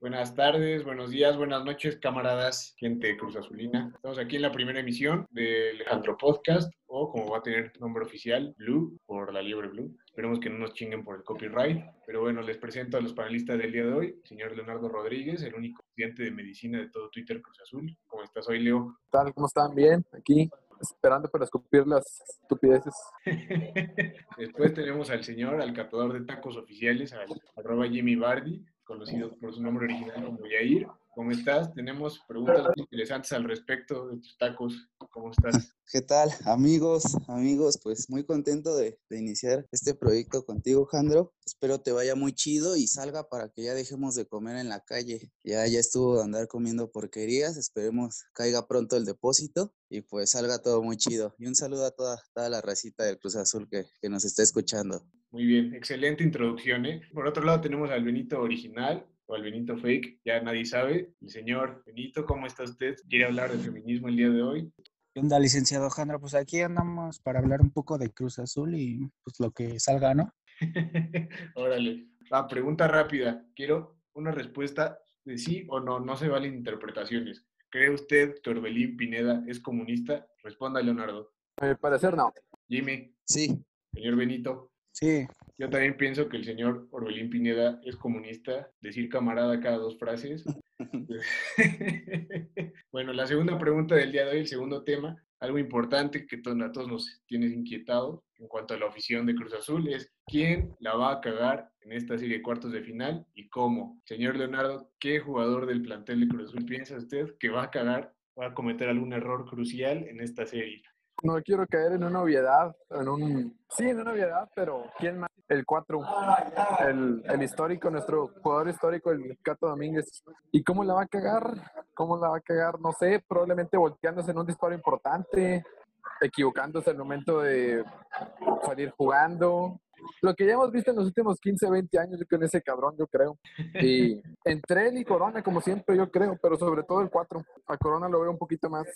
Buenas tardes, buenos días, buenas noches, camaradas, gente Cruz Azulina. Estamos aquí en la primera emisión del Alejandro Podcast, o como va a tener nombre oficial, Blue, por la liebre Blue. Esperemos que no nos chinguen por el copyright. Pero bueno, les presento a los panelistas del día de hoy. Señor Leonardo Rodríguez, el único estudiante de medicina de todo Twitter Cruz Azul. ¿Cómo estás hoy, Leo? ¿Qué tal? ¿Cómo están? Bien, aquí esperando para escupir las estupideces. Después tenemos al señor, al catador de tacos oficiales, al arroba Jimmy Bardi conocido por su nombre original como Yair. ¿Cómo estás? Tenemos preguntas interesantes al respecto de tus tacos. ¿Cómo estás? ¿Qué tal, amigos? Amigos, pues muy contento de, de, iniciar este proyecto contigo, Jandro. Espero te vaya muy chido y salga para que ya dejemos de comer en la calle. Ya, ya estuvo de andar comiendo porquerías. Esperemos caiga pronto el depósito y pues salga todo muy chido. Y un saludo a toda, toda la racita del Cruz Azul que, que nos está escuchando. Muy bien, excelente introducción. ¿eh? Por otro lado tenemos al Benito original o al Benito fake, ya nadie sabe. El señor Benito, ¿cómo está usted? ¿Quiere hablar de feminismo el día de hoy? ¿Qué onda, licenciado Jandro? Pues aquí andamos para hablar un poco de Cruz Azul y pues lo que salga, ¿no? Órale. La pregunta rápida. Quiero una respuesta de sí o no. No se valen interpretaciones. ¿Cree usted que Orbelín Pineda es comunista? Responda, Leonardo. Mi parecer, no. Jimmy. Sí. Señor Benito. Sí. Yo también pienso que el señor Orbelín Pineda es comunista, decir camarada cada dos frases. bueno, la segunda pregunta del día de hoy, el segundo tema, algo importante que a todos nos tiene inquietado en cuanto a la afición de Cruz Azul es quién la va a cagar en esta serie de cuartos de final y cómo. Señor Leonardo, ¿qué jugador del plantel de Cruz Azul piensa usted que va a cagar, va a cometer algún error crucial en esta serie? No quiero caer en una obviedad, en un... Sí, en una obviedad, pero ¿quién más? El 4, el, el, histórico, nuestro jugador histórico, el Cato Domínguez. ¿Y cómo la va a cagar? ¿Cómo la va a cagar? No sé, probablemente volteándose en un disparo importante, equivocándose al momento de salir jugando. Lo que ya hemos visto en los últimos 15, 20 años con ese cabrón, yo creo. Y entre él y Corona, como siempre, yo creo, pero sobre todo el 4. A Corona lo veo un poquito más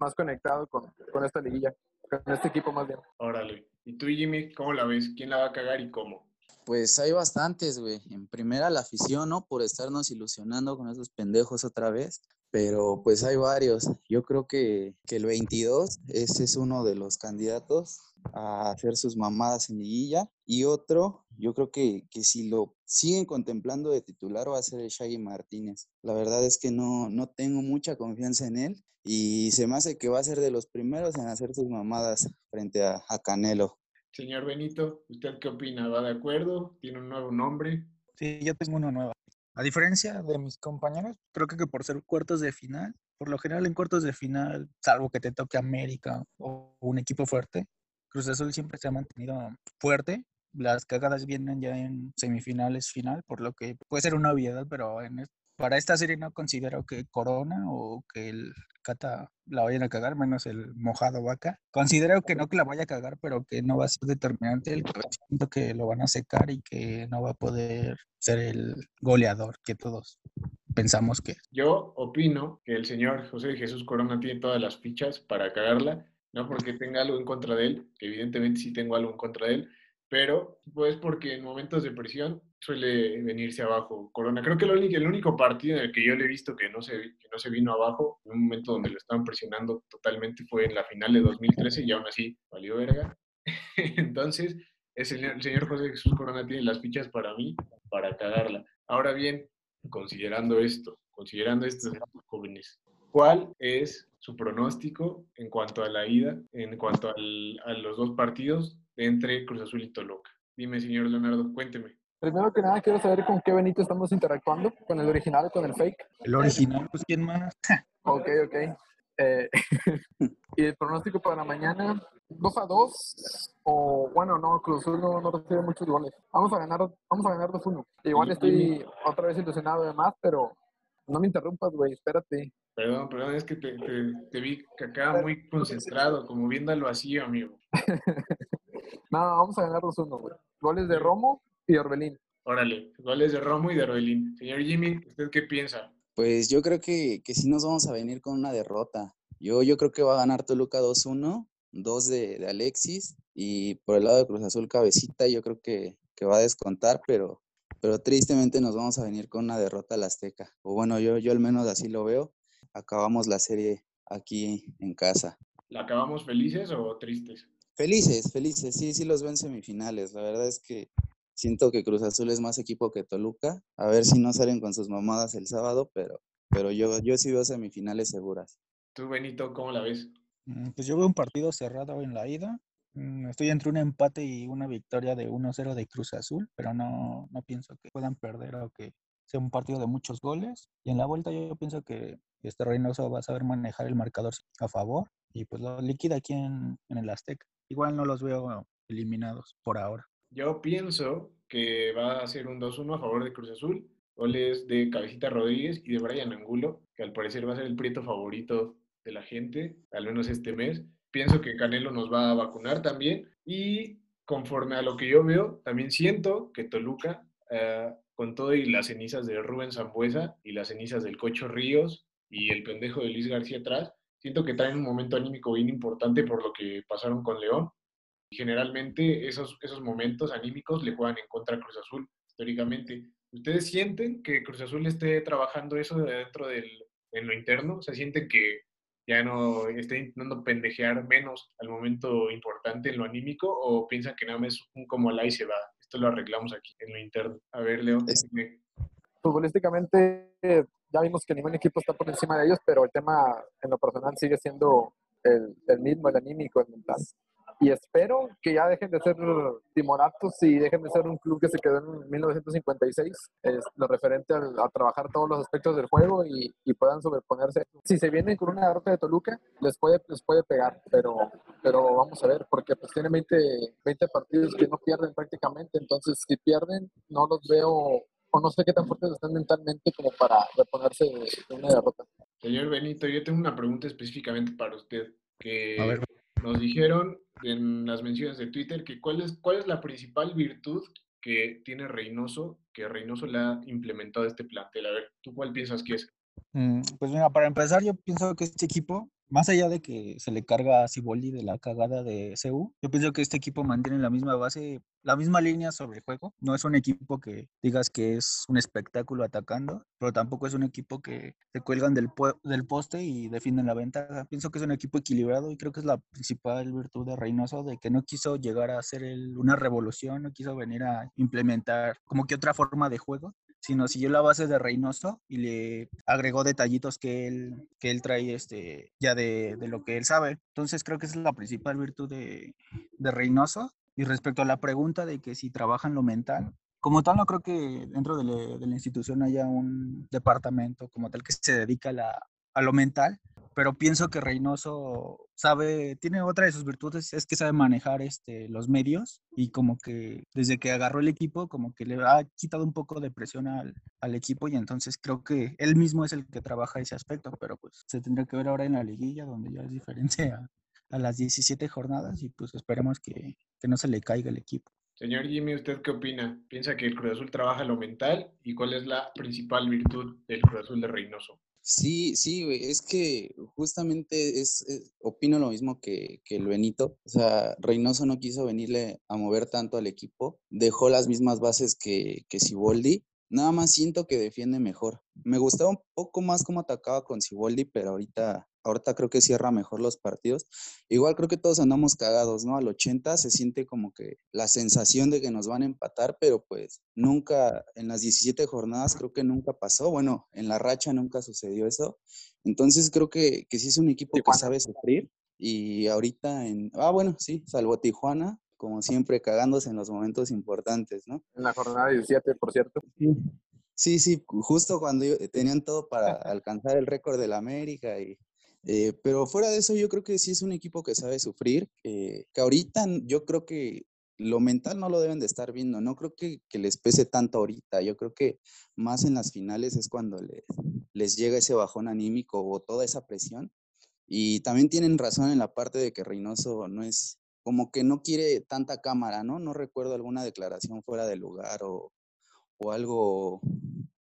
más conectado con, con, esta liguilla, con este equipo más bien. Órale. ¿Y tú, Jimmy, cómo la ves? ¿Quién la va a cagar y cómo? Pues hay bastantes, güey. En primera la afición, ¿no? Por estarnos ilusionando con esos pendejos otra vez. Pero pues hay varios. Yo creo que, que el 22, ese es uno de los candidatos a hacer sus mamadas en liguilla. Y otro, yo creo que, que si lo siguen contemplando de titular va a ser el Shaggy Martínez. La verdad es que no, no tengo mucha confianza en él y se me hace que va a ser de los primeros en hacer sus mamadas frente a, a, Canelo. Señor Benito, ¿usted qué opina? ¿Va de acuerdo? ¿Tiene un nuevo nombre? Sí, yo tengo uno nuevo. A diferencia de mis compañeros, creo que por ser cuartos de final, por lo general en cuartos de final, salvo que te toque América o un equipo fuerte, Cruz Azul siempre se ha mantenido fuerte. Las cagadas vienen ya en semifinales final, por lo que puede ser una obviedad, pero en, para esta serie no considero que Corona o que el Cata la vayan a cagar, menos el mojado vaca. Considero que no que la vaya a cagar, pero que no va a ser determinante. El siento que lo van a secar y que no va a poder ser el goleador que todos pensamos que. Yo opino que el señor José Jesús Corona tiene todas las fichas para cagarla, no porque tenga algo en contra de él, evidentemente sí tengo algo en contra de él, pero pues porque en momentos de presión suele venirse abajo Corona. Creo que el único, el partido en el que yo le he visto que no, se, que no se vino abajo, en un momento donde lo estaban presionando totalmente, fue en la final de 2013 y aún así valió verga. Entonces, el señor, el señor José Jesús Corona tiene las fichas para mí, para cagarla. Ahora bien, considerando esto, considerando estos jóvenes, ¿cuál es su pronóstico en cuanto a la ida, en cuanto al, a los dos partidos entre Cruz Azul y Toluca? Dime, señor Leonardo, cuénteme. Primero que nada, quiero saber con qué Benito estamos interactuando, con el original o con el fake. El original, pues, ¿quién más? ok, ok. Eh, y el pronóstico para mañana, 2 a 2, o bueno, no, Cruz Azul no, no recibe muchos goles. Vamos a ganar, vamos a ganar 2-1. Igual estoy otra vez ilusionado de más, pero no me interrumpas, güey, espérate. Perdón, perdón, es que te, te, te vi acá muy concentrado, como viéndolo así, amigo. no, vamos a ganar 2-1, güey. Goles de Romo y Orbelín. Órale, goles de Romo y de Orbelín. Señor Jimmy, ¿usted qué piensa? Pues yo creo que, que sí nos vamos a venir con una derrota. Yo, yo creo que va a ganar Toluca 2-1, dos de, de, Alexis y por el lado de Cruz Azul Cabecita yo creo que, que va a descontar, pero pero tristemente nos vamos a venir con una derrota al Azteca. O bueno, yo, yo al menos así lo veo. Acabamos la serie aquí en casa. ¿La acabamos felices o tristes? Felices, felices, sí, sí los ven semifinales. La verdad es que siento que Cruz Azul es más equipo que Toluca. A ver si no salen con sus mamadas el sábado, pero, pero yo, yo sí veo semifinales seguras. Tú, Benito, ¿cómo la ves? Mm, Pues yo veo un partido cerrado en la ida. Mm, Estoy entre un empate y una victoria de 1-0 de Cruz Azul, pero no, no pienso que puedan perder o que sea un partido de muchos goles. Y en la vuelta yo pienso que este Reynoso va a saber manejar el marcador a favor y pues lo liquida aquí en, el Azteca. Igual no los veo eliminados por ahora. Yo pienso que va a ser un 2-1 a favor de Cruz Azul. Goles de Cabecita Rodríguez y de Brian Angulo, que al parecer va a ser el prieto favorito de la gente, al menos este mes. Pienso que Canelo nos va a vacunar también. Y conforme a lo que yo veo, también siento que Toluca, eh, con todo y las cenizas de Rubén Zambuesa y las cenizas del Cocho Ríos y el pendejo de Luis García atrás, siento que traen un momento anímico bien importante por lo que pasaron con León. Generalmente esos, esos momentos anímicos le juegan en contra a Cruz Azul, históricamente. ¿Ustedes sienten que Cruz Azul esté trabajando eso dentro del, en lo interno? ¿Se sienten que ya no esté intentando pendejear menos al momento importante en lo anímico o piensan que nada más es un como la y se va? Esto lo arreglamos aquí en lo interno. A ver, Leo. Es-. Futbolísticamente, ya vimos que ningún equipo está por encima de ellos, pero el tema en lo personal sigue siendo el, el mismo, el anímico, el mental. Y espero que ya dejen de ser timoratos y dejen de ser un club que se quedó en 1956, es lo referente al- a, trabajar todos los aspectos del juego y, y puedan sobreponerse. Si se vienen con una derrota de Toluca, les puede, les puede pegar, pero, pero vamos a ver, porque pues tienen 20, 20 partidos que no pierden prácticamente, entonces si pierden, no los veo o no sé qué tan fuertes están mentalmente como para reponerse de, de una derrota. Señor Benito, yo tengo una pregunta específicamente para usted. Que A ver. Nos dijeron en las menciones de Twitter que cuál es, cuál es la principal virtud que tiene Reynoso, que Reynoso le ha implementado este plantel. A ver, ¿tú cuál piensas que es? Mm, Pues mira, para empezar, yo pienso que este equipo, más allá de que se le carga a Siboldi de la cagada de CU, yo pienso que este equipo mantiene la misma base, la misma línea sobre el juego. No es un equipo que digas que es un espectáculo atacando, pero tampoco es un equipo que se cuelgan del, del poste y defienden la ventaja. Pienso que es un equipo equilibrado y creo que es la principal virtud de Reynoso, de que no quiso llegar a hacer el- una revolución, no quiso venir a implementar como que otra forma de juego, sino siguió la base de Reynoso y le agregó detallitos que él, que él trae este, ya de, de lo que él sabe. Entonces creo que es la principal virtud de, de Reynoso. Y respecto a la pregunta de que si trabaja en lo mental, como tal no creo que dentro de, la- de la institución haya un departamento como tal que se dedica a, la- a lo mental, pero pienso que Reynoso sabe, tiene otra de sus virtudes, es que sabe manejar este, los medios y como que desde que agarró el equipo, como que le ha quitado un poco de presión al, al equipo y entonces creo que él mismo es el que trabaja ese aspecto, pero pues se tendrá que ver ahora en la liguilla donde ya es diferente a, las 17 jornadas y pues esperemos que, que no se le caiga el equipo. Señor Jimmy, ¿usted qué opina? ¿Piensa que el Cruz Azul trabaja lo mental? ¿Y cuál es la principal virtud del Cruz Azul de Reynoso? Sí, sí, es que justamente es, es- opino lo mismo que, que el Benito. O sea, Reynoso no quiso venirle a mover tanto al equipo, dejó las mismas bases que, que Siboldi. Nada más siento que defiende mejor. Me gustaba un poco más cómo atacaba con Siboldi, pero ahorita, ahorita creo que cierra mejor los partidos. Igual creo que todos andamos cagados, ¿no? Al 80 se siente como que la sensación de que nos van a empatar, pero pues nunca, en las 17 jornadas creo que nunca pasó. Bueno, en la racha nunca sucedió eso. Entonces creo que, que sí es un equipo que sabe sufrir. Y ahorita en, ah, bueno, sí, salvo Tijuana, como siempre, cagándose en los momentos importantes, ¿no? En la jornada 17, por cierto. Sí, sí, justo cuando yo- tenían todo para alcanzar el récord del América y eh, pero fuera de eso yo creo que sí es un equipo que sabe sufrir, eh, que ahorita yo creo que lo mental no lo deben de estar viendo, no creo que, que les pese tanto ahorita, yo creo que más en las finales es cuando les, les llega ese bajón anímico o toda esa presión y también tienen razón en la parte de que Reynoso no es como que no quiere tanta cámara, ¿no? No recuerdo alguna declaración fuera de lugar o, o algo,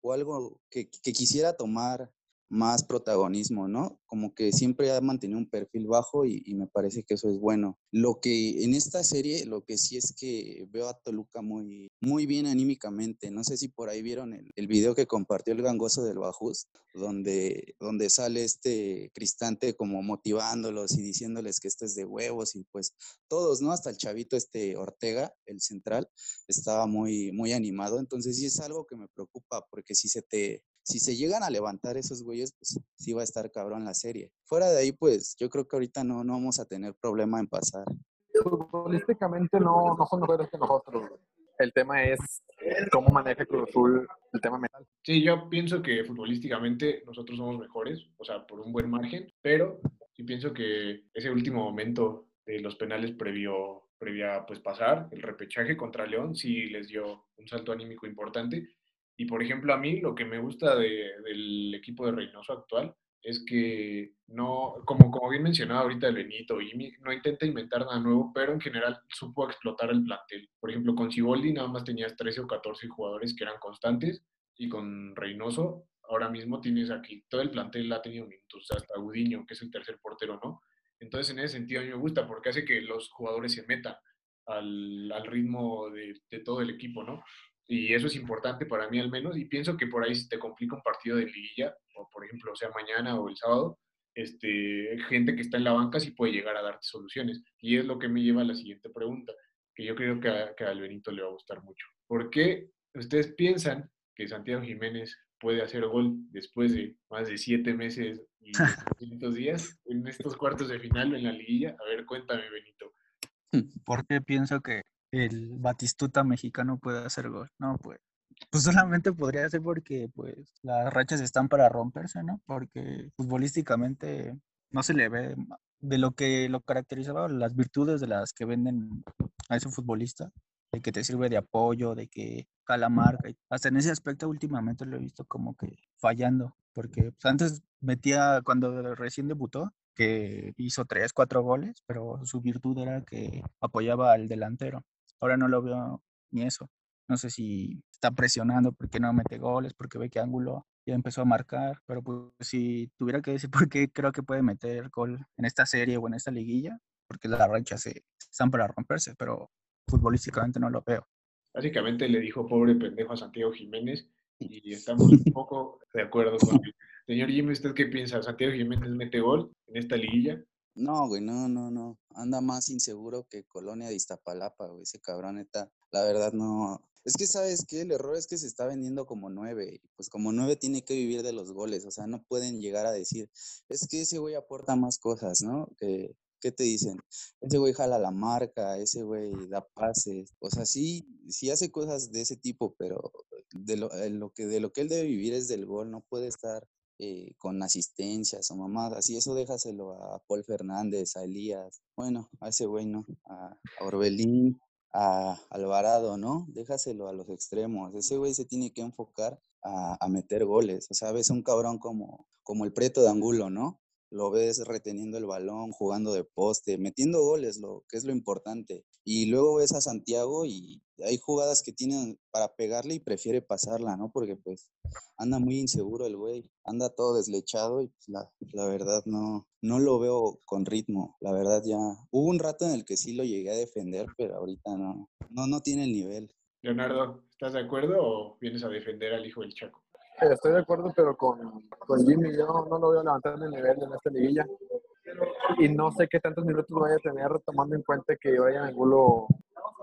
o algo que, que quisiera tomar más protagonismo, ¿no? Como que siempre ha mantenido un perfil bajo y, me parece que eso es bueno. Lo que en esta serie, lo que sí es que veo a Toluca muy, muy bien anímicamente. No sé si por ahí vieron el, el video que compartió el gangoso del Bajus, donde, donde sale este Cristante como motivándolos y diciéndoles que esto es de huevos y pues todos, ¿no? Hasta el chavito este Ortega, el central, estaba muy, muy animado. Entonces sí es algo que me preocupa porque si se te, si se llegan a levantar esos güeyes, pues sí va a estar cabrón la serie. Fuera de ahí, pues yo creo que ahorita no, no vamos a tener problema en pasar. Futbolísticamente no, no son mejores que nosotros. El tema es cómo maneja Cruz Azul el tema mental. Sí, yo pienso que futbolísticamente nosotros somos mejores, o sea, por un buen margen, pero sí pienso que ese último momento de los penales previo, previa pues pasar, el repechaje contra León, sí les dio un salto anímico importante y por ejemplo, a mí lo que me gusta del equipo de Reynoso actual es que no, como, como bien mencionaba ahorita el Benito, y no intenta inventar nada nuevo, pero en general supo explotar el plantel. Por ejemplo, con Ciboldi nada más tenías 13 o 14 jugadores que eran constantes, y con Reynoso ahora mismo tienes aquí, todo el plantel ha tenido minutos, hasta Gudiño, que es el tercer portero, ¿no? Entonces, en ese sentido a mí me gusta, porque hace que los jugadores se metan al, al ritmo de, de todo el equipo, ¿no? Y eso es importante para mí al menos, y pienso que por ahí si te complica un partido de liguilla, o por ejemplo, o sea, mañana o el sábado, este, gente que está en la banca sí puede llegar a darte soluciones. Y es lo que me lleva a la siguiente pregunta, que yo creo que a, que Benito le va a gustar mucho. ¿Por qué ustedes piensan que Santiago Jiménez puede hacer gol después de más de siete meses y 200 días en estos cuartos de final en la liguilla? A ver, cuéntame, Benito. ¿Por qué pienso que el Batistuta mexicano puede hacer gol. No, pues, pues solamente podría ser porque pues las rachas están para romperse, ¿no? Porque futbolísticamente no se le ve de lo que lo caracterizaba las virtudes de las que venden a ese futbolista, de que te sirve de apoyo, de que cala marca. Hasta en ese aspecto últimamente lo he visto como que fallando, porque pues, antes metía, cuando recién debutó, que hizo tres, cuatro goles, pero su virtud era que apoyaba al delantero. Ahora no lo veo ni eso. No sé si está presionando porque no mete goles, porque ve que Ángulo ya empezó a marcar, pero pues si tuviera que decir por qué creo que puede meter gol en esta serie o en esta liguilla, porque las ranchas se, están para romperse, pero futbolísticamente no lo veo. Básicamente le dijo pobre pendejo a Santiago Jiménez y estamos un poco de acuerdo con él. Señor Jimmy, ¿usted qué piensa? ¿Santiago Jiménez mete gol en esta liguilla? No, güey, no, no, no. Anda más inseguro que Colonia de Iztapalapa, güey. Ese cabrón está, la verdad no. Es que, ¿sabes qué? El error es que se está vendiendo como nueve. Pues como nueve tiene que vivir de los goles. O sea, no pueden llegar a decir, es que ese güey aporta más cosas, ¿no? Que, ¿Qué te dicen? Ese güey jala la marca, ese güey da pases. O sea, sí, sí hace cosas de ese tipo, pero de lo, lo que, de lo que él debe vivir es del gol. No puede estar eh, con asistencias o mamadas, así eso déjaselo a Paul Fernández, a Elías, bueno, a ese güey, ¿no? A, Orbelín, a Alvarado, ¿no? Déjaselo a los extremos, ese güey se tiene que enfocar a, a, meter goles, o sea, ves un cabrón como, como el Preto de Angulo, ¿no? lo ves reteniendo el balón, jugando de poste, metiendo goles, lo que es lo importante. Y luego ves a Santiago y hay jugadas que tienen para pegarle y prefiere pasarla, ¿no? Porque pues anda muy inseguro el güey, anda todo deslechado y pues la, la, verdad no, no lo veo con ritmo, la verdad ya. Hubo un rato en el que sí lo llegué a defender, pero ahorita no, no, no tiene el nivel. Leonardo, ¿estás de acuerdo o vienes a defender al hijo del Chaco? estoy de acuerdo, pero con, con Jimmy yo no, lo veo levantando el nivel en esta liguilla. Y no sé qué tantos minutos vaya a tener, tomando en cuenta que Brian Angulo,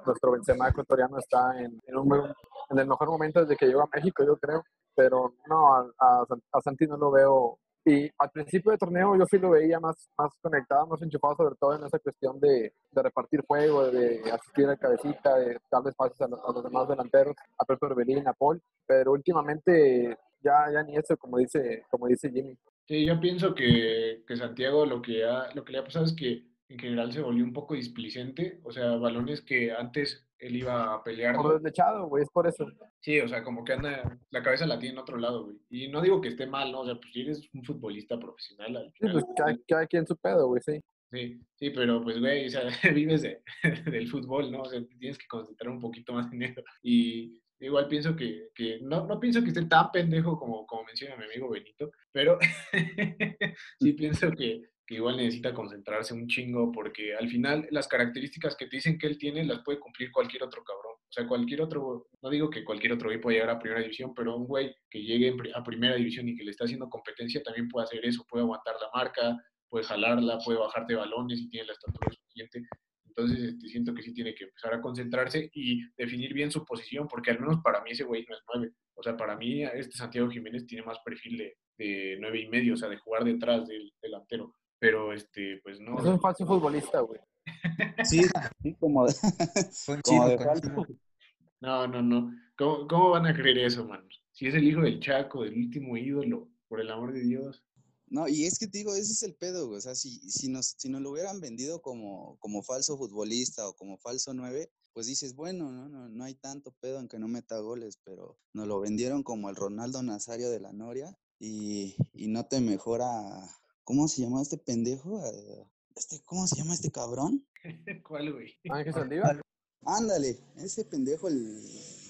nuestro Benzema ecuatoriano, está en, en, un, en el mejor momento desde que llegó a México, yo creo. Pero no, a, a, a Santi no lo veo y al principio del torneo yo sí lo veía más, más conectado, más enchufado, sobre todo en esa cuestión de, de repartir juego, de asistir a cabecita, de darles pases a, los demás delanteros, a Pepe Orbelín, a Paul. Pero últimamente ya, ya ni eso, como dice, como dice Jimmy. Sí, yo pienso que, que Santiago lo que, ha, lo que le ha pasado es que en general se volvió un poco displicente, o sea, balones que antes él iba a pelear. Por deslechado, güey, es por eso. Sí, o sea, como que anda, la cabeza la tiene en otro lado, güey. Y no digo que esté mal, ¿no? O sea, pues si eres un futbolista profesional. sí, pues cada, cada, quien su pedo, güey, sí. Sí, sí, pero pues, güey, o sea, vives de, del fútbol, ¿no? O sea, tienes que concentrar un poquito más en eso. Y Igual pienso que, que no, no pienso que esté tan pendejo como, como menciona mi amigo Benito, pero sí pienso que, que igual necesita concentrarse un chingo porque al final las características que te dicen que él tiene las puede cumplir cualquier otro cabrón. O sea, cualquier otro, no digo que cualquier otro güey pueda llegar a primera división, pero un güey que llegue a primera división y que le está haciendo competencia también puede hacer eso, puede aguantar la marca, puede jalarla, puede bajarte balones y tiene la estatura suficiente. Entonces, este, siento que sí tiene que empezar a concentrarse y definir bien su posición, porque al menos para mí ese güey no es nueve. O sea, para mí este Santiago Jiménez tiene más perfil de, de nueve y medio, o sea, de jugar detrás del delantero. Pero, este, pues no. Es un falso futbolista, güey. Sí, sí, como como de falso. No, no, no. ¿Cómo, cómo van a creer eso, man? Si es el hijo del Chaco, del último ídolo, por el amor de Dios. No, y es que te digo, ese es el pedo, güey. O sea, si, si, nos, si nos lo hubieran vendido como, como falso futbolista o como falso nueve, pues dices, bueno, no, no, no hay tanto pedo en que no meta goles, pero nos lo vendieron como el Ronaldo Nazario de la Noria y, y no te mejora. ¿Cómo se llama este pendejo? Eh, Este, ¿Cómo se llama este cabrón? ¿Cuál, güey? Ángel Saldívar. Ándale, ese pendejo, el.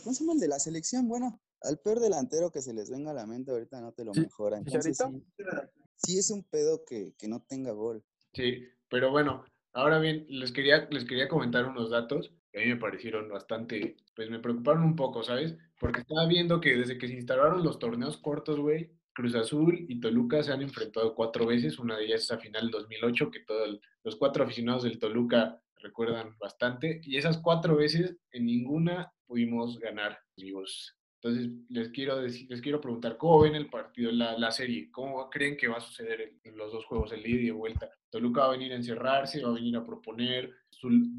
¿Cómo se llama el de la selección? Bueno, al peor delantero que se les venga a la mente ahorita no te lo mejora. Entonces, sí, ¿Chicharito? sí es un pedo que, que no tenga gol. Sí, pero bueno, ahora bien, les quería, les quería comentar unos datos que a mí me parecieron bastante, pues me preocuparon un poco, ¿sabes? Porque estaba viendo que desde que se instalaron los torneos cortos, güey, Cruz Azul y Toluca se han enfrentado cuatro veces, una de ellas es a final del 2008, que todos los cuatro aficionados del Toluca recuerdan bastante, y esas cuatro veces en ninguna pudimos ganar, amigos. Entonces, les quiero, decir, les quiero preguntar, ¿cómo ven el partido, la, la serie? ¿Cómo creen que va a suceder en, los dos juegos, el ida y de vuelta? Toluca va a venir a encerrarse, va a venir a proponer,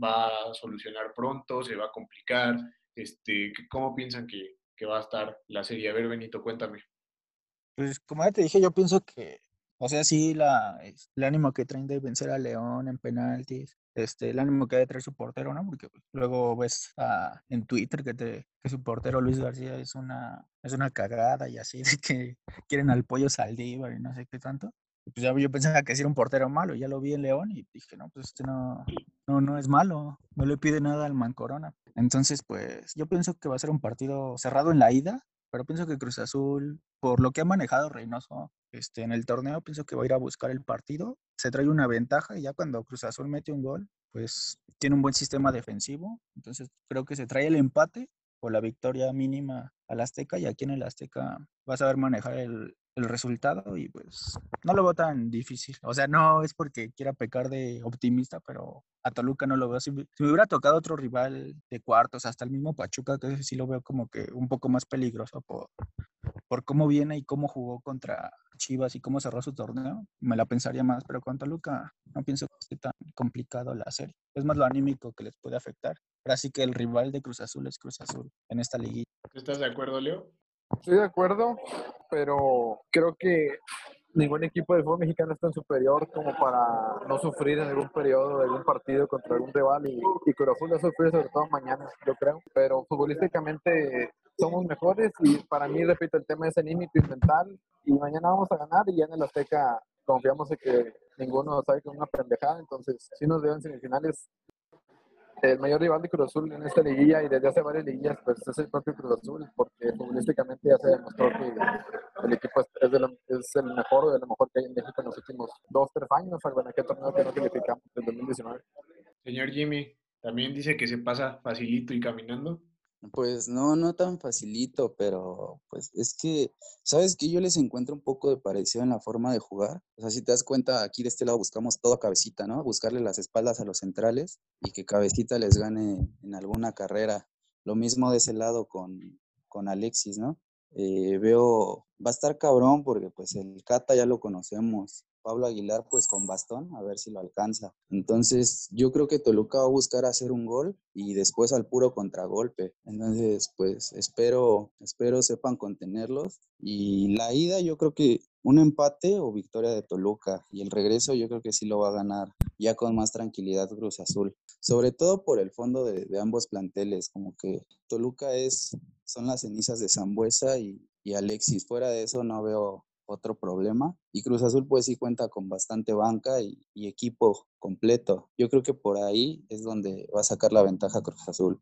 va a solucionar pronto, se va a complicar. Este, ¿Cómo piensan que, que va a estar la serie? A ver, Benito, cuéntame. Pues como ya te dije, yo pienso que, o sea, sí, la, el ánimo que traen de vencer a León en penaltis, este, el ánimo que debe traer su portero, ¿no? Porque pues, luego ves a- en Twitter que, te, que su portero Luis García es una, es una cagada y así, de que quieren al pollo Saldívar y no sé qué tanto. Y pues ya yo pensaba que era un portero malo, ya lo vi en León y dije, no, pues este no, no, no es malo, no le pide nada al Mancorona. Entonces, pues yo pienso que va a ser un partido cerrado en la ida, pero pienso que Cruz Azul, por lo que ha manejado Reynoso este, en el torneo, pienso que va a ir a buscar el partido, se trae una ventaja y ya cuando Cruz Azul mete un gol, pues tiene un buen sistema defensivo, entonces creo que se trae el empate o la victoria mínima al Azteca y aquí en el Azteca va a saber manejar el, el resultado y pues no lo veo tan difícil. O sea, no es porque quiera pecar de optimista, pero a Toluca no lo veo. Si, me- hubiera tocado otro rival de cuartos, hasta el mismo Pachuca, que sí lo veo como que un poco más peligroso por, por cómo viene y cómo jugó contra Chivas y cómo cerró su torneo, me la pensaría más, pero con Toluca no pienso que esté tan complicado la serie. Es más lo anímico que les puede afectar. Ahora sí que el rival de Cruz Azul es Cruz Azul en esta liguilla. ¿Tú ¿Estás de acuerdo, Leo? Estoy de acuerdo, pero creo que ningún equipo del fútbol mexicano es tan superior como para no sufrir en algún periodo de algún partido contra algún rival y, y Cruz Azul a sufrir sobre todo mañana, yo creo. Pero futbolísticamente somos mejores y para mí, repito, el tema es anímico y mental y mañana vamos a ganar y ya en el Azteca confiamos en que ninguno sabe con una pendejada, entonces si nos deben semifinales. El mayor rival de Cruz Azul en esta liguilla y desde hace varias liguillas pues es el propio Cruz Azul porque futbolísticamente ya se demostró que el equipo es, de es el mejor de lo mejor que hay en México en los últimos dos, tres años, en aquel torneo que no calificamos en 2019. Señor Jimmy, también dice que se pasa facilito y caminando. Pues no, no tan facilito, pero pues es que, ¿sabes qué? Yo les encuentro un poco de parecido en la forma de jugar. O sea, si te das cuenta, aquí de este lado buscamos todo a cabecita, ¿no? Buscarle las espaldas a los centrales y que cabecita les gane en alguna carrera. Lo mismo de ese lado con, con Alexis, ¿no? Eh, veo, va a estar cabrón porque pues el Cata ya lo conocemos. Pablo Aguilar pues con bastón, a ver si lo alcanza. Entonces yo creo que Toluca va a buscar hacer un gol y después al puro contragolpe. Entonces pues espero, espero sepan contenerlos. Y la ida yo creo que un empate o victoria de Toluca y el regreso yo creo que sí lo va a ganar ya con más tranquilidad Cruz Azul. Sobre todo por el fondo de, ambos planteles, como que Toluca es, son las cenizas de Zambuesa y Alexis. Fuera de eso no veo otro problema. Y Cruz Azul pues sí cuenta con bastante banca y, equipo completo. Yo creo que por ahí es donde va a sacar la ventaja Cruz Azul.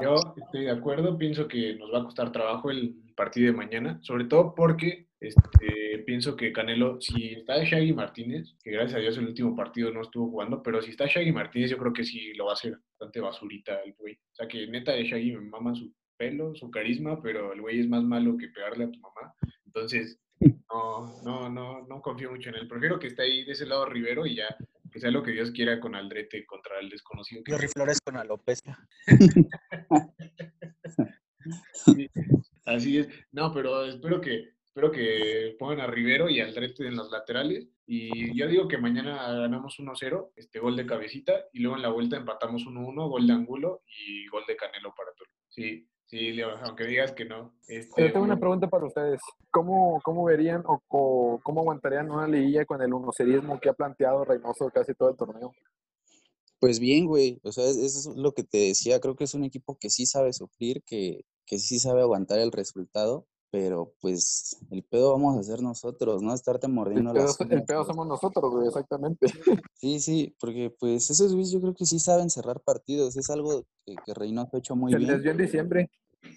Yo estoy de acuerdo, pienso que nos va a costar trabajo el partido de mañana, sobre todo porque este, pienso que Canelo, si está Shaggy Martínez, que gracias a Dios el último partido no estuvo jugando, pero si está Shaggy Martínez, yo creo que sí lo va a hacer bastante basurita el güey. O sea que neta de Shaggy me mama su pelo, su carisma, pero el güey es más malo que pegarle a tu mamá. Entonces, no, no, no, no confío mucho en él. Prefiero que esté ahí de ese lado Rivero y ya que sea lo que Dios quiera con Aldrete contra el desconocido. Que... Flores con alopecia. así es. No, pero espero que, espero que pongan a Rivero y Aldrete en los laterales. Y yo digo que mañana ganamos 1-0, este gol de cabecita, y luego en la vuelta empatamos 1-1, gol de ángulo y gol de Canelo para todo. Sí, Sí, Leo, aunque digas que no. Este, Yo tengo una pregunta para ustedes. ¿Cómo, cómo verían o, cómo aguantarían una liguilla con el unocerismo que ha planteado Reynoso casi todo el torneo? Pues bien, güey. O sea, eso es lo que te decía. Creo que es un equipo que sí sabe sufrir, que, que sí sabe aguantar el resultado pero pues el pedo vamos a hacer nosotros, ¿no? Estarte mordiendo el pedo, las El pedo somos nosotros, güey, exactamente. Sí, sí, porque pues esos güeyes yo creo que sí saben cerrar partidos, es algo que, que Reynoso ha hecho muy bien. Se les dio en diciembre.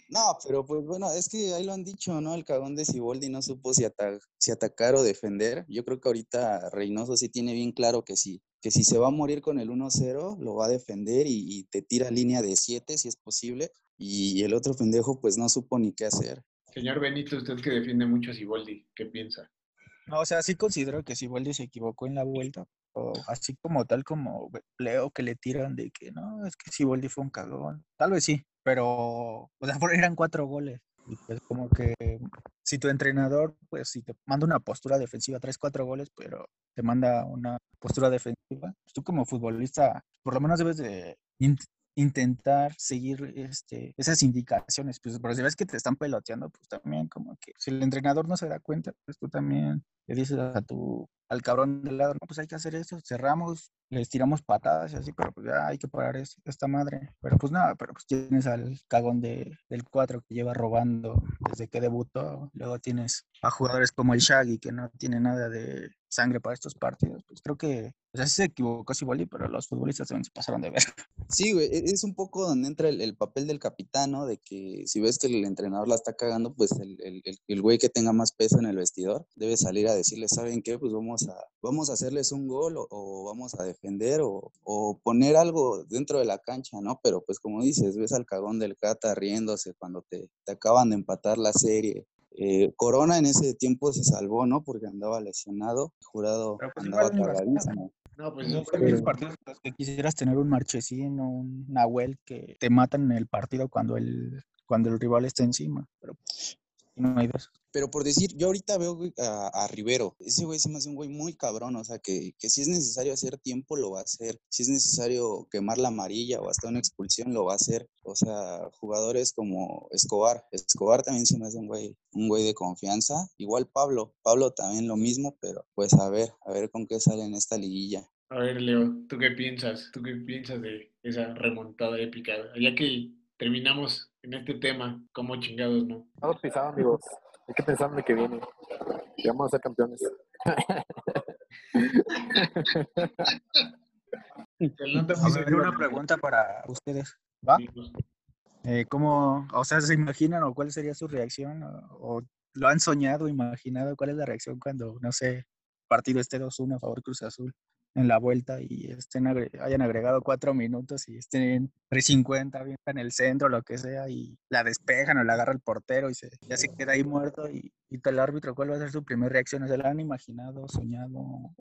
No, pero pues bueno, es que ahí lo han dicho, ¿no? El cagón de Siboldi no supo si, si atacar o defender. Yo creo que ahorita Reynoso sí tiene bien claro que sí, que si se va a morir con el 1-0, lo va a defender y, y, te tira línea de 7 si es posible. Y el otro pendejo pues no supo ni qué hacer. Señor Benito, usted que defiende mucho a Siboldi, ¿qué piensa? No, o sea, sí considero que Siboldi se equivocó en la vuelta, o así como tal como Leo que le tiran de que no, es que Siboldi fue un cagón. Tal vez sí, pero, o sea, eran cuatro goles. Y pues como que si tu entrenador, pues si te manda una postura defensiva, traes cuatro goles, pero te manda una postura defensiva, pues tú como futbolista, por lo menos debes de intentar seguir este, esas indicaciones, pues, pero si ves que te están peloteando, pues también como que si el entrenador no se da cuenta, pues tú también le dices a tu, al cabrón del lado, no, pues hay que hacer esto, cerramos, les tiramos patadas y así, pero pues ya hay que parar esta madre. Pero pues nada, pero pues tienes al cagón de, del 4 que lleva robando desde que debutó, luego tienes a jugadores como el Shaggy que no tiene nada de sangre para estos partidos, pues creo que o sea, sí se equivocó Siboldi, pero los futbolistas también se pasaron de ver. Sí, güey, e-, es un poco donde entra el, papel del capitán, ¿no? De que si ves que el entrenador la está cagando, pues el, el, el, güey que tenga más peso en el vestidor debe salir a decirle, ¿saben qué? Pues vamos a, vamos a hacerles un gol o, vamos a defender o, o, poner algo dentro de la cancha, ¿no? Pero pues como dices, ves al cagón del Cata riéndose cuando te, te acaban de empatar la serie eh, Corona en ese tiempo se salvó, ¿no? Porque andaba lesionado, jurado pues andaba cagadísimo. No, pues no los partidos que quisieras tener un Marchesín o un Nahuel que te matan en el partido cuando el, cuando el rival está encima. Pero no hay dos. Pero por decir, yo ahorita veo a, Rivero. Ese güey se me hace un güey muy cabrón. O sea, que, que, si es necesario hacer tiempo, lo va a hacer. Si es necesario quemar la amarilla o hasta una expulsión, lo va a hacer. O sea, jugadores como Escobar. Escobar también se me hace un güey, un güey de confianza. Igual Pablo. Pablo también lo mismo, pero pues a ver, a ver con qué sale en esta liguilla. A ver, Leo, ¿tú qué piensas? ¿Tú qué piensas de esa remontada épica? Ya que terminamos en este tema, como chingados, ¿no? Estamos pisados, amigos. Hay que pensar en lo que viene. Y vamos a ser campeones. ver, una pregunta para ustedes. ¿Va? Eh, ¿Cómo, o sea, se imaginan o cuál sería su reacción? O, lo han soñado, imaginado? ¿Cuál es la reacción cuando, no sé, partido esté 2-1 a favor Cruz Azul? En la vuelta y estén hayan agregado cuatro minutos y estén 350 bien en el centro, lo que sea, y la despejan o la agarra el portero y se, ya se queda ahí muerto y, y el árbitro, ¿cuál va a ser su primera reacción? ¿Se la han imaginado, soñado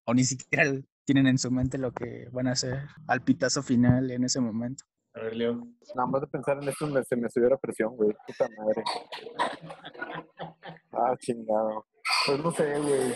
o ni siquiera tienen en su mente lo que van a hacer al pitazo final en ese momento? A ver, Leo. Nada más de pensar en esto se me subió presión, güey. Puta madre. Ah, chingado. Pues no sé, güey.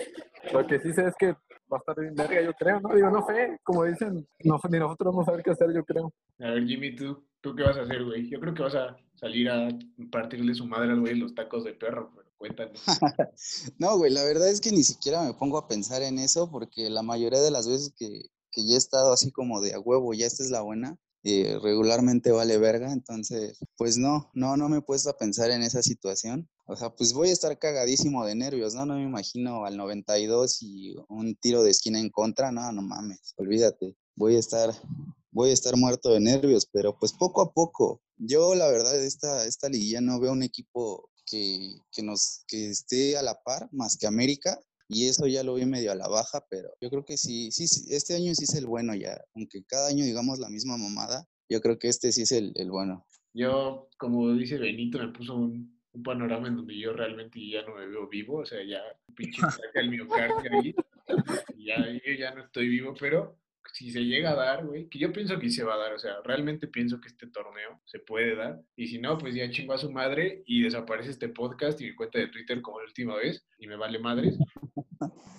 Lo que sí sé es que va a estar bien verga, yo creo, ¿no? Digo, no sé, como dicen, no, ni nosotros vamos a saber qué hacer, yo creo. A ver, Jimmy, ¿tú, ¿tú qué vas a hacer, güey? Yo creo que vas a salir a partirle su madre al güey los tacos de perro, pero cuéntanos. no, güey, la verdad es que ni siquiera me pongo a pensar en eso, porque la mayoría de las veces que, que ya he estado así como de a huevo, ya esta es la buena, eh, regularmente vale verga, entonces, pues no, no, no me he puesto a pensar en esa situación. O sea, pues voy a estar cagadísimo de nervios, ¿no? No me imagino al 92 y un tiro de esquina en contra, no, no mames, olvídate. Voy a estar, voy a estar muerto de nervios, pero pues poco a poco, Yo, la verdad, esta, esta liguilla no veo un equipo que, que, nos, que esté a la par más que América. Y eso ya lo vi medio a la baja, pero yo creo que sí, sí, sí, este año sí es el bueno ya. Aunque cada año digamos la misma mamada, yo creo que este sí es el, el bueno. Yo, como dice Benito, me puso un, un panorama en donde yo realmente ya no me veo vivo, o sea, ya pinche saca el miocardio ahí, y ya, yo ya no estoy vivo, pero si se llega a dar, güey, que yo pienso que se va a dar, o sea, realmente pienso que este torneo se puede dar, y si no, pues ya chingo a su madre y desaparece este podcast y mi cuenta de Twitter como la última vez, y me vale madres.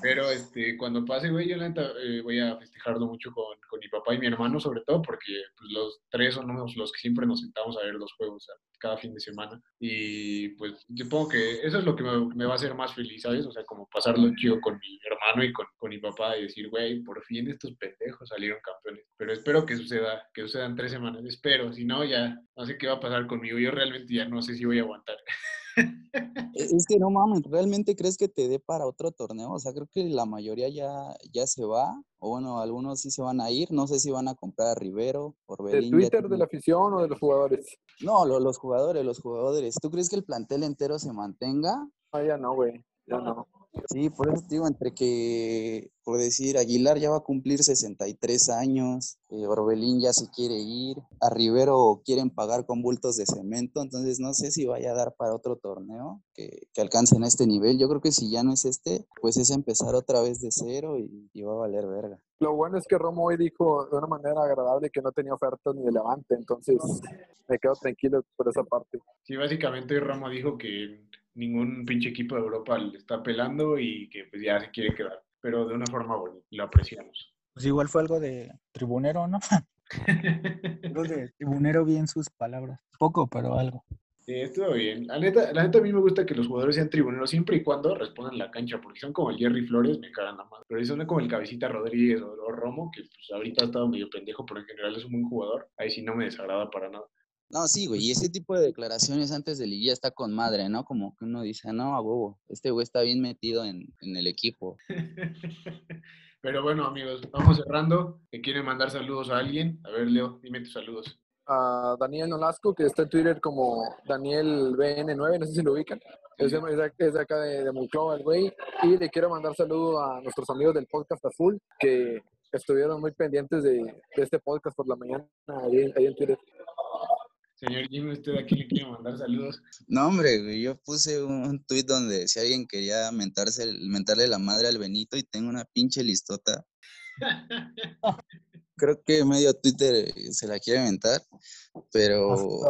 Pero este, cuando pase, güey, yo la neta, eh, voy a festejarlo mucho con, con, mi papá y mi hermano, sobre todo porque pues, los tres son los que siempre nos sentamos a ver los juegos cada fin de semana. Y pues supongo que eso es lo que me, me, va a hacer más feliz, ¿sabes? O sea, como pasarlo chido con mi hermano y con, con mi papá y decir, güey, por fin estos pendejos salieron campeones. Pero espero que suceda, que sucedan tres semanas. Espero, si no, ya no sé qué va a pasar conmigo. Yo realmente ya no sé si voy a aguantar. Es que no mames, ¿realmente crees que te dé para otro torneo? O sea, creo que la mayoría ya, ya se va, o bueno, algunos sí se van a ir, no sé si van a comprar a Rivero, ¿De Twitter, de la afición o de los jugadores? No, lo, los jugadores, los jugadores. ¿Tú crees que el plantel entero se mantenga? Ah, ya no, güey, ya no. Sí, por eso te digo, entre que, por decir, Aguilar ya va a cumplir 63 años, eh, Orbelín ya se quiere ir, a Rivero quieren pagar con bultos de cemento, entonces no sé si vaya a dar para otro torneo que, que alcancen este nivel. Yo creo que si ya no es este, pues es empezar otra vez de cero y, y va a valer verga. Lo bueno es que Romo hoy dijo de una manera agradable que no tenía ofertas ni de levante, entonces me quedo tranquilo por esa parte. Sí, básicamente Romo dijo que ningún pinche equipo de Europa le está pelando y que pues ya se quiere quedar, pero de una forma bonita, lo apreciamos. Pues igual fue algo de tribunero, ¿no? algo de tribunero bien sus palabras. Poco, pero algo. Sí, estuvo bien. La neta, la neta a mí me gusta que los jugadores sean tribuneros siempre y cuando respondan la cancha, porque son como el Jerry Flores, me cagan la madre. Pero si son como el Cabecita Rodríguez o, o Romo, que pues ahorita ha estado medio pendejo, pero en general es un buen jugador, ahí sí no me desagrada para nada. No, sí, güey, y ese tipo de declaraciones antes de liguilla está con madre, ¿no? Como que uno dice, no, a huevo, este güey está bien metido en, en el equipo. Pero bueno, amigos, vamos cerrando. ¿Te quiere mandar saludos a alguien? A ver, Leo, dime tus saludos. A Daniel Nolasco, que está en Twitter como Daniel BN9, no sé si lo ubican. Es de, es de acá de, de Monclova, el güey. Y le quiero mandar saludos a nuestros amigos del podcast Azul, que estuvieron muy pendientes de, de este podcast por la mañana ahí, ahí en Twitter. Señor Jimmy, ¿usted aquí le quiere mandar saludos? No, hombre, yo puse un tweet donde si alguien quería mentarse, mentarle la madre al Benito y tengo una pinche listota. Creo que medio Twitter se la quiere mentar, pero,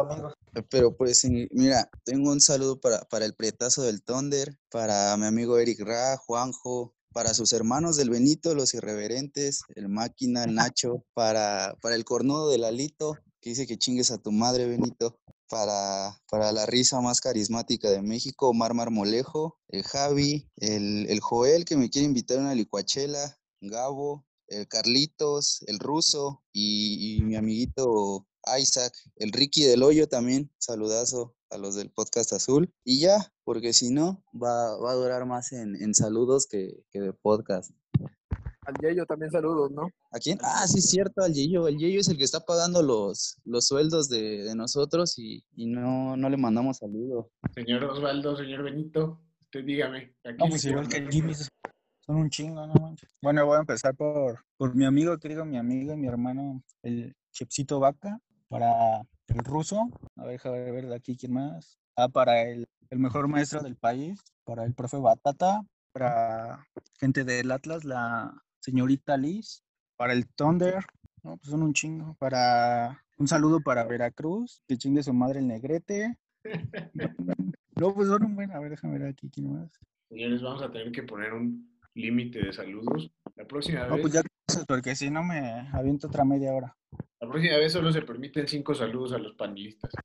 pero pues mira, tengo un saludo para, para el prietazo del Thunder, para mi amigo Eric Ra, Juanjo, para sus hermanos del Benito, los irreverentes, el máquina, el Nacho, para, para el cornudo del Alito, que dice que chingues a tu madre, Benito. Para, para la risa más carismática de México, Omar Marmolejo, el Javi, el, el Joel que me quiere invitar a una licuachela, Gabo, el Carlitos, el Ruso y, y, mi amiguito Isaac, el Ricky del Hoyo también, saludazo a los del podcast azul. Y ya, porque si no, va, va a durar más en, en saludos que, que de podcast. Al Yeyo también saludos, ¿no? ¿A quién? Ah, sí, cierto, al Yeyo. El Yeyo es el que está pagando los, los sueldos de, de nosotros y, y, no, no le mandamos saludos. Señor Osvaldo, señor Benito, usted dígame. Aquí no, pues igual que el Jimmy son un chingo, no manches. Bueno, voy a empezar por, por mi amigo, que digo mi amigo y mi hermano, el Chepsito Vaca, para el ruso. A ver, déjame ver de aquí quién más. Ah, para el, el mejor maestro del país, para el profe Batata, para gente del Atlas, la señorita Liz, para el Thunder, no, pues son un chingo, para un saludo para Veracruz, que chingue su madre el negrete. no, pues son un buen, a ver, déjame ver aquí quién más. Señores, vamos a tener que poner un límite de saludos. La próxima no, vez. pues ya, porque si no me aviento otra media hora. La próxima vez solo se permiten cinco saludos a los panelistas.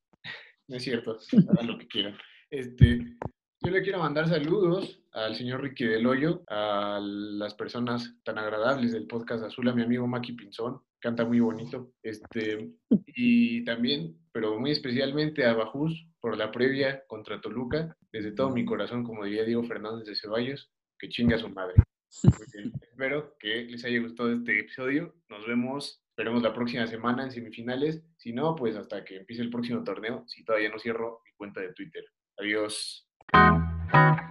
No es cierto, hagan lo que quieran. Este, yo le quiero mandar saludos al señor Ricky del Hoyo, a las personas tan agradables del podcast Azul, a mi amigo Maki Pinzón, canta muy bonito, este, y también, pero muy especialmente a Bajús por la previa contra Toluca, desde todo mi corazón, como diría Diego Fernández de Ceballos, que chinga a su madre. Espero que les haya gustado este episodio. Nos vemos esperemos la próxima semana en semifinales. Si no, pues hasta que empiece el próximo torneo, si todavía no cierro mi cuenta de Twitter. Adiós. Thank you.